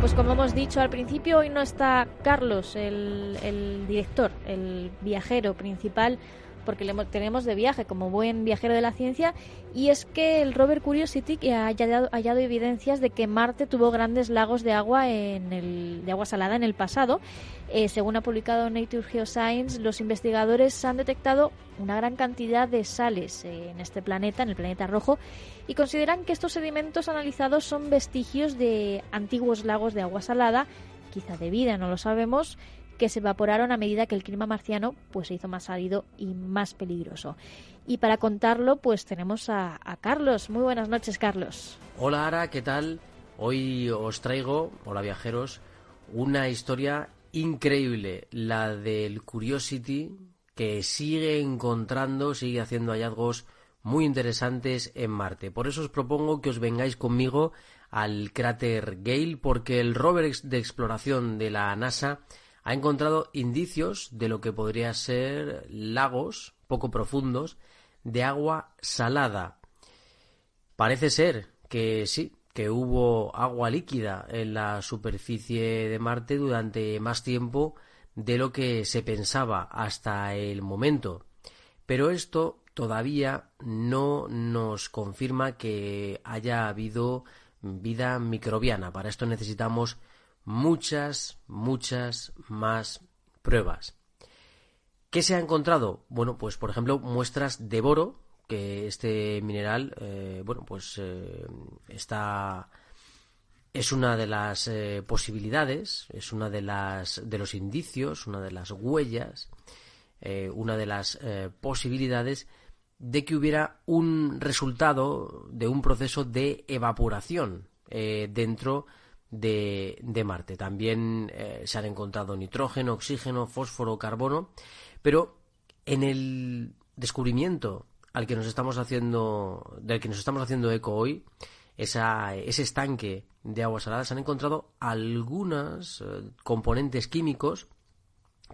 Pues como hemos dicho al principio, hoy no está Carlos, el, director, el viajero principal, porque tenemos de viaje como buen viajero de la ciencia, y es que el rover Curiosity ha hallado, hallado evidencias de que Marte tuvo grandes lagos de agua en el, de agua salada en el pasado. Eh, según ha publicado Nature Geoscience, los investigadores han detectado una gran cantidad de sales en este planeta, en el planeta rojo, y consideran que estos sedimentos analizados son vestigios de antiguos lagos de agua salada, quizá de vida, no lo sabemos, que se evaporaron a medida que el clima marciano pues se hizo más árido y más peligroso. Y para contarlo, pues tenemos a, Carlos. Muy buenas noches, Carlos. Hola, Ara, ¿qué tal? Hoy os traigo, hola viajeros, una historia increíble, la del Curiosity, que sigue encontrando, sigue haciendo hallazgos muy interesantes en Marte. Por eso os propongo que os vengáis conmigo al cráter Gale, porque el rover de exploración de la NASA ha encontrado indicios de lo que podría ser lagos poco profundos de agua salada. Parece ser que sí, que hubo agua líquida en la superficie de Marte durante más tiempo de lo que se pensaba hasta el momento. Pero esto todavía no nos confirma que haya habido vida microbiana. Para esto necesitamos muchas, muchas más pruebas. ¿Qué se ha encontrado? Bueno, pues por ejemplo muestras de boro, que este mineral, eh, bueno, pues eh, está es una de las eh, posibilidades, es una de las de los indicios, una de las huellas, una de las posibilidades de que hubiera un resultado de un proceso de evaporación dentro de, Marte. También se han encontrado nitrógeno, oxígeno, fósforo, carbono, pero en el descubrimiento al que nos estamos haciendo, del que nos estamos haciendo eco hoy, ese estanque de aguas saladas, han encontrado algunos eh, componentes químicos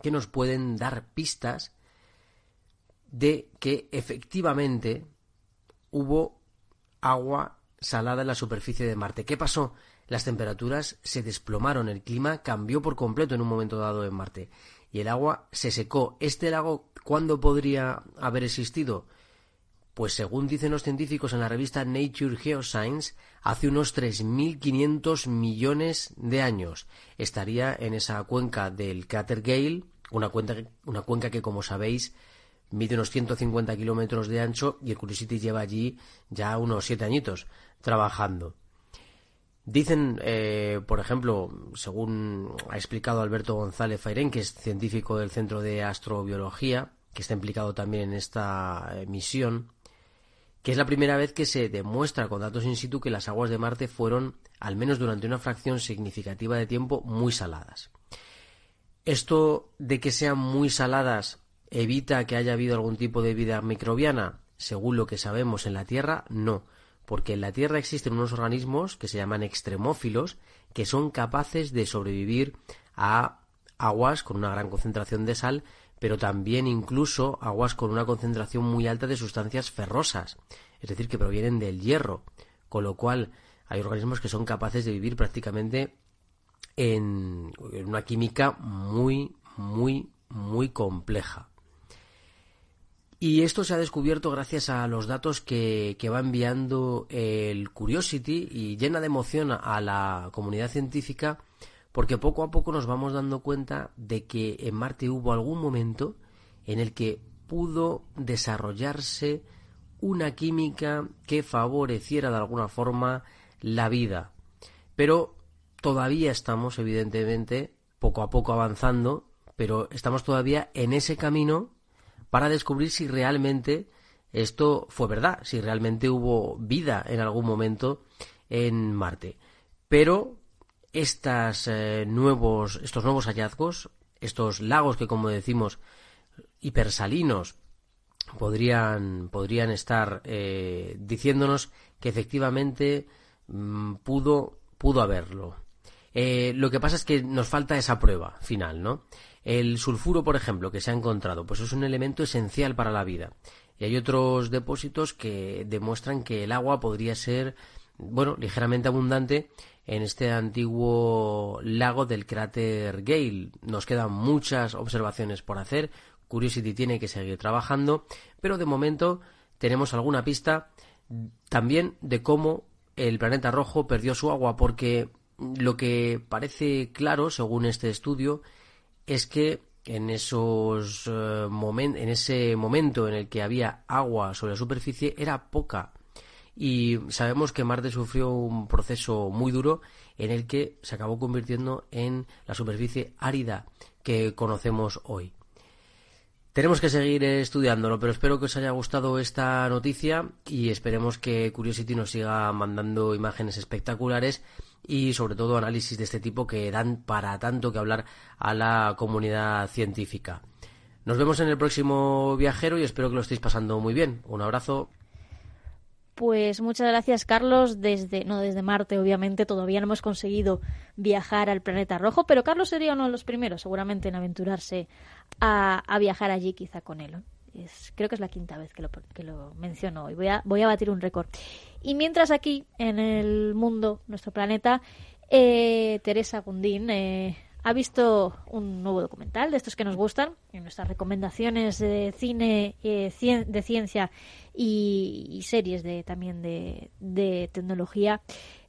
que nos pueden dar pistas de que efectivamente hubo agua salada en la superficie de Marte. ¿Qué pasó? Las temperaturas se desplomaron, el clima cambió por completo en un momento dado en Marte y el agua se secó. ¿Este lago cuándo podría haber existido? Pues según dicen los científicos en la revista Nature Geoscience, hace unos 3.500 millones de años estaría en esa cuenca del cráter Gale, una, una cuenca que, como sabéis, mide unos 150 kilómetros de ancho y el Curiosity lleva allí ya unos siete añitos trabajando. Dicen, eh, por ejemplo, según ha explicado Alberto González Fairén, que es científico del Centro de Astrobiología, que está implicado también en esta eh, misión, que es la primera vez que se demuestra con datos in situ que las aguas de Marte fueron, al menos durante una fracción significativa de tiempo, muy saladas. Esto de que sean muy saladas evita que haya habido algún tipo de vida microbiana, según lo que sabemos en la Tierra, no, porque en la Tierra existen unos organismos que se llaman extremófilos que son capaces de sobrevivir a aguas con una gran concentración de sal pero también incluso aguas con una concentración muy alta de sustancias ferrosas, es decir, que provienen del hierro, con lo cual hay organismos que son capaces de vivir prácticamente en, una química muy, muy, muy compleja. Y esto se ha descubierto gracias a los datos que, va enviando el Curiosity y llena de emoción a la comunidad científica porque poco a poco nos vamos dando cuenta de que en Marte hubo algún momento en el que pudo desarrollarse una química que favoreciera de alguna forma la vida. Pero todavía estamos, evidentemente, poco a poco avanzando, pero estamos todavía en ese camino para descubrir si realmente esto fue verdad, si realmente hubo vida en algún momento en Marte. Pero estas, eh, nuevos, estos nuevos hallazgos, estos lagos que, como decimos, hipersalinos, podrían, podrían estar eh, diciéndonos que efectivamente mm, pudo, pudo haberlo. Eh, lo que pasa es que nos falta esa prueba final, ¿no? El sulfuro, por ejemplo, que se ha encontrado, pues es un elemento esencial para la vida. Y hay otros depósitos que demuestran que el agua podría ser, bueno, ligeramente abundante en este antiguo lago del cráter Gale. Nos quedan muchas observaciones por hacer. Curiosity tiene que seguir trabajando, pero de momento tenemos alguna pista también de cómo el planeta rojo perdió su agua, porque lo que parece claro, según este estudio, es que en esos eh, en ese momento en el que había agua sobre la superficie era poca y sabemos que Marte sufrió un proceso muy duro en el que se acabó convirtiendo en la superficie árida que conocemos hoy. Tenemos que seguir estudiándolo, pero espero que os haya gustado esta noticia y esperemos que Curiosity nos siga mandando imágenes espectaculares y sobre todo análisis de este tipo que dan para tanto que hablar a la comunidad científica. Nos vemos en el próximo viajero y espero que lo estéis pasando muy bien. Un abrazo. Pues muchas gracias, Carlos. Desde, no desde Marte, obviamente, todavía no hemos conseguido viajar al planeta rojo, pero Carlos sería uno de los primeros, seguramente, en aventurarse a, viajar allí, quizá con él. Es, creo que es la quinta vez que lo, que lo menciono hoy. Voy a, voy a batir un récord. Y mientras aquí, en el mundo, nuestro planeta, eh, Teresa Gundín eh, ha visto un nuevo documental de estos que nos gustan, en nuestras recomendaciones de cine, eh, de ciencia y, series de, también de, tecnología.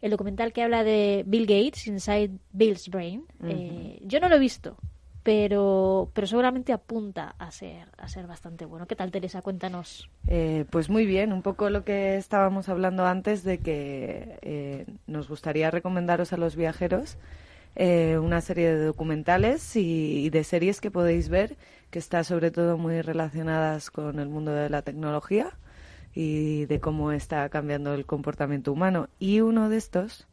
El documental que habla de Bill Gates, Inside Bill's Brain. Eh, yo no lo he visto, pero, pero seguramente apunta a ser, a ser bastante bueno. ¿Qué tal, Teresa? Cuéntanos. Eh, pues muy bien, un poco lo que estábamos hablando antes de que nos gustaría recomendaros a los viajeros eh, una serie de documentales y, de series que podéis ver que está sobre todo muy relacionadas con el mundo de la tecnología y de cómo está cambiando el comportamiento humano. Y uno de estos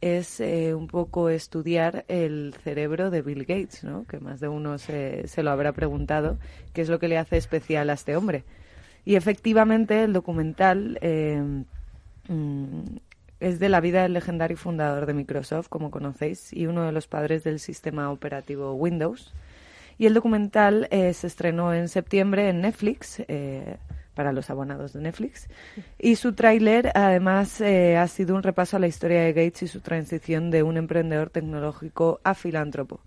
es eh, un poco estudiar el cerebro de Bill Gates, ¿no? que más de uno se, se lo habrá preguntado, qué es lo que le hace especial a este hombre. Y efectivamente el documental eh, mm, es de la vida del legendario fundador de Microsoft, como conocéis, y uno de los padres del sistema operativo Windows. Y el documental eh, se estrenó en septiembre en Netflix, para los abonados de Netflix. Y su tráiler, además, eh, ha sido un repaso a la historia de Gates y su transición de un emprendedor tecnológico a filántropo.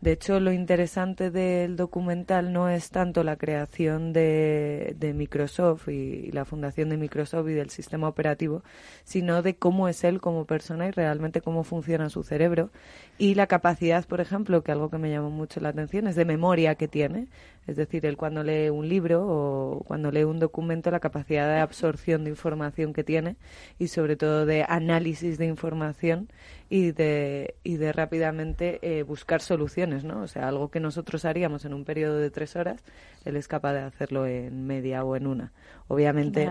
De hecho, lo interesante del documental no es tanto la creación de, Microsoft y, la fundación de Microsoft y del sistema operativo, sino de cómo es él como persona y realmente cómo funciona su cerebro y la capacidad, por ejemplo, que algo que me llamó mucho la atención es de memoria que tiene. Es decir, él cuando lee un libro o cuando lee un documento, la capacidad de absorción de información que tiene y sobre todo de análisis de información y de, y de rápidamente eh, buscar soluciones, ¿no? O sea, algo que nosotros haríamos en un periodo de tres horas, él es capaz de hacerlo en media o en una. Obviamente.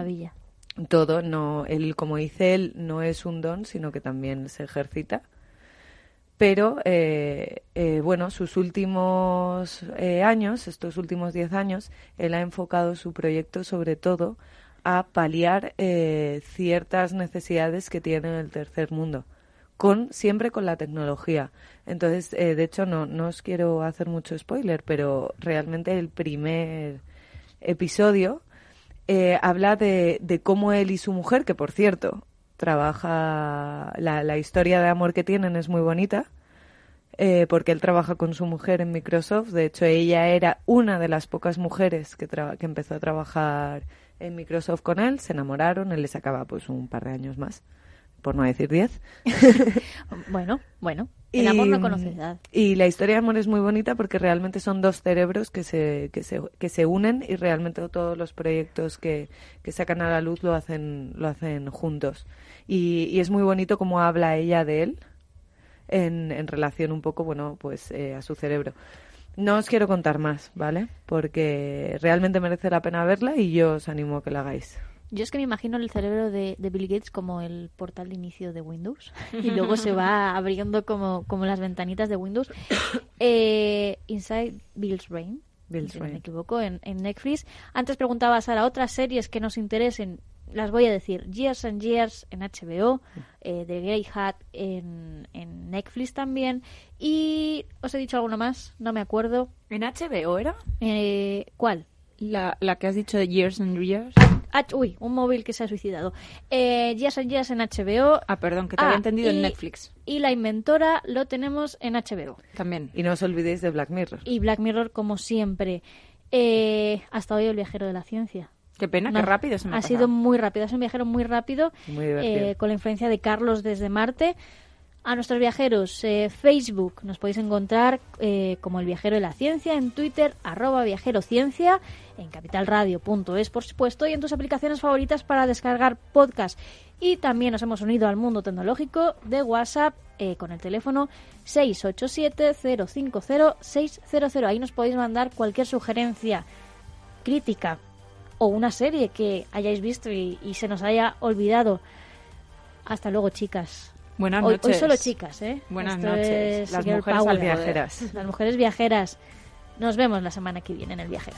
Todo, no, él, como dice él, no es un don, sino que también se ejercita. Pero, eh, eh, bueno, sus últimos años, estos últimos diez años, él ha enfocado su proyecto sobre todo a paliar ciertas necesidades que tiene el tercer mundo con siempre con la tecnología. Entonces, eh, de hecho, no, no os quiero hacer mucho spoiler, pero realmente el primer episodio eh, habla de, de, cómo él y su mujer, que por cierto, trabaja, la, la historia de amor que tienen es muy bonita, eh, porque él trabaja con su mujer en Microsoft. De hecho, ella era una de las pocas mujeres que, que empezó a trabajar en Microsoft con él, se enamoraron, él le sacaba pues un par de años más por no decir diez. bueno, bueno. El amor no conoce edad. Y la historia de amor es muy bonita porque realmente son dos cerebros que se, que se, que se unen y realmente todos los proyectos que, que sacan a la luz lo hacen, lo hacen juntos. Y, y es muy bonito cómo habla ella de él en, en relación un poco, bueno, pues eh, a su cerebro. No os quiero contar más, ¿vale? Porque realmente merece la pena verla y yo os animo a que la hagáis. Yo es que me imagino el cerebro de, Bill Gates como el portal de inicio de Windows y luego se va abriendo como, como las ventanitas de Windows. Eh, Inside Bill's Brain, si no me equivoco, en, Netflix. Antes preguntaba Sara, otras series que nos interesen, las voy a decir. Years and Years en HBO, eh, The Grey Hat en, en Netflix también. Y os he dicho alguna más, no me acuerdo. ¿En HBO era? Eh, ¿Cuál? La, la que has dicho de Years and Years uy, un móvil que se ha suicidado. Eh, Years and en HBO. Ah, perdón, que te había ah, entendido en Netflix. Y La Inventora lo tenemos en HBO. También. Y no os olvidéis de Black Mirror. Y Black Mirror, como siempre. Eh, hasta hoy el viajero de la ciencia. Qué pena, qué rápido se me ha, ha sido muy rápido, es un viajero muy rápido, muy eh, con la influencia de Carlos desde Marte. A nuestros viajeros, eh, Facebook, nos podéis encontrar eh, como el viajero de la ciencia, en Twitter, arroba viajerociencia, en capitalradio.es, por supuesto, y en tus aplicaciones favoritas para descargar podcast. Y también nos hemos unido al mundo tecnológico de WhatsApp eh, con el teléfono 687-050-600. Ahí nos podéis mandar cualquier sugerencia, crítica o una serie que hayáis visto y se nos haya olvidado. Hasta luego, chicas. Buenas Hoy, noches. hoy solo chicas, ¿eh? Buenas Esto noches. es Las mujeres viajeras. Las mujeres viajeras. Nos vemos la semana que viene en el viajero.